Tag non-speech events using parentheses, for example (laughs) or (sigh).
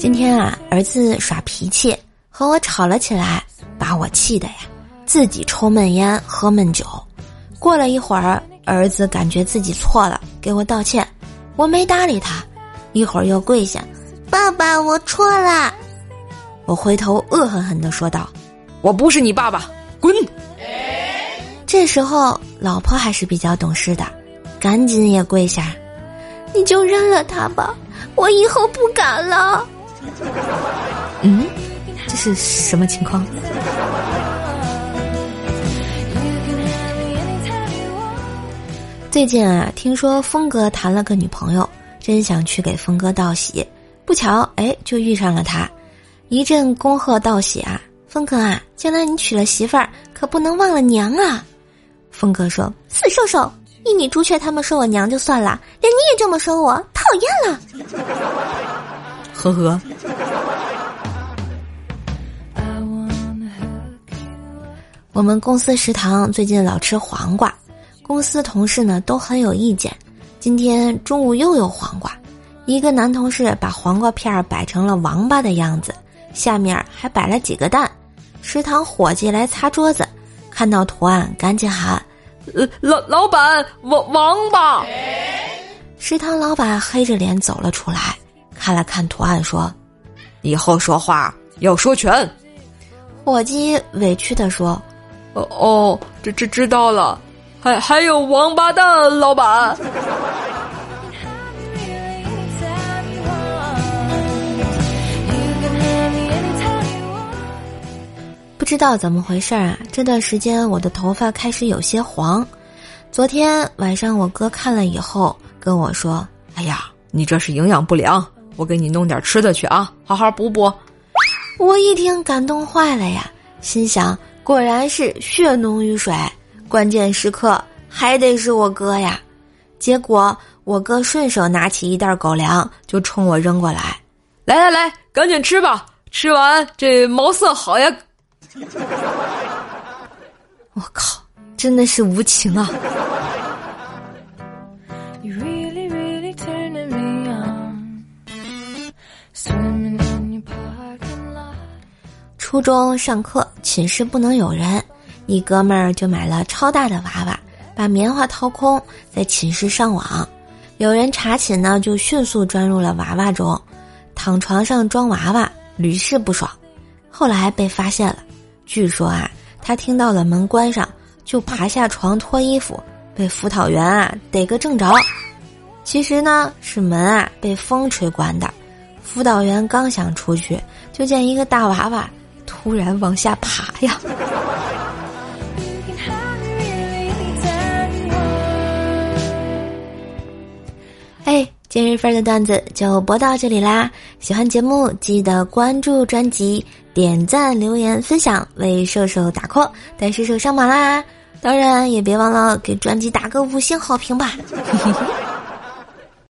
今天啊，儿子耍脾气，和我吵了起来，把我气的呀，自己抽闷烟喝闷酒。过了一会儿，儿子感觉自己错了，给我道歉，我没搭理他，一会儿又跪下，爸爸，我错了。我回头恶狠狠地说道：“我不是你爸爸，滚！”这时候，老婆还是比较懂事的，赶紧也跪下，你就认了他吧，我以后不敢了。嗯，这是什么情况？最近啊，听说峰哥谈了个女朋友，真想去给峰哥道喜，不巧哎，就遇上了他，一阵恭贺道喜啊，峰哥啊，将来你娶了媳妇儿，可不能忘了娘啊。峰哥说：“死瘦瘦，一米朱雀他们说我娘就算了，连你也这么说我，讨厌了。”呵呵。我们公司食堂最近老吃黄瓜，公司同事呢都很有意见。今天中午又有黄瓜，一个男同事把黄瓜片摆成了王八的样子，下面还摆了几个蛋。食堂伙计来擦桌子，看到图案赶紧喊。呃，老老板，王王八。食堂老板黑着脸走了出来，看了看图案，说：“以后说话要说全。”伙计委屈的说：“哦哦，这这知道了，还还有王八蛋，老板。”知道怎么回事儿啊！这段时间我的头发开始有些黄。昨天晚上我哥看了以后跟我说：“哎呀，你这是营养不良，我给你弄点吃的去啊，好好补补。”我一听感动坏了呀，心想果然是血浓于水，关键时刻还得是我哥呀。结果我哥顺手拿起一袋狗粮就冲我扔过来：“来来来，赶紧吃吧，吃完这毛色好呀。” (laughs) 我靠，真的是无情啊！初中上课，寝室不能有人，一哥们儿就买了超大的娃娃，把棉花掏空，在寝室上网。有人查寝呢，就迅速钻入了娃娃中，躺床上装娃娃，屡试不爽。后来被发现了。据说啊，他听到了门关上，就爬下床脱衣服，被辅导员啊逮个正着。其实呢，是门啊被风吹关的。辅导员刚想出去，就见一个大娃娃突然往下爬呀。今日份的段子就播到这里啦！喜欢节目记得关注专辑。点赞、留言、分享，为射手打 call，带射手上马啦！当然也别忘了给专辑打个五星好评吧。(laughs)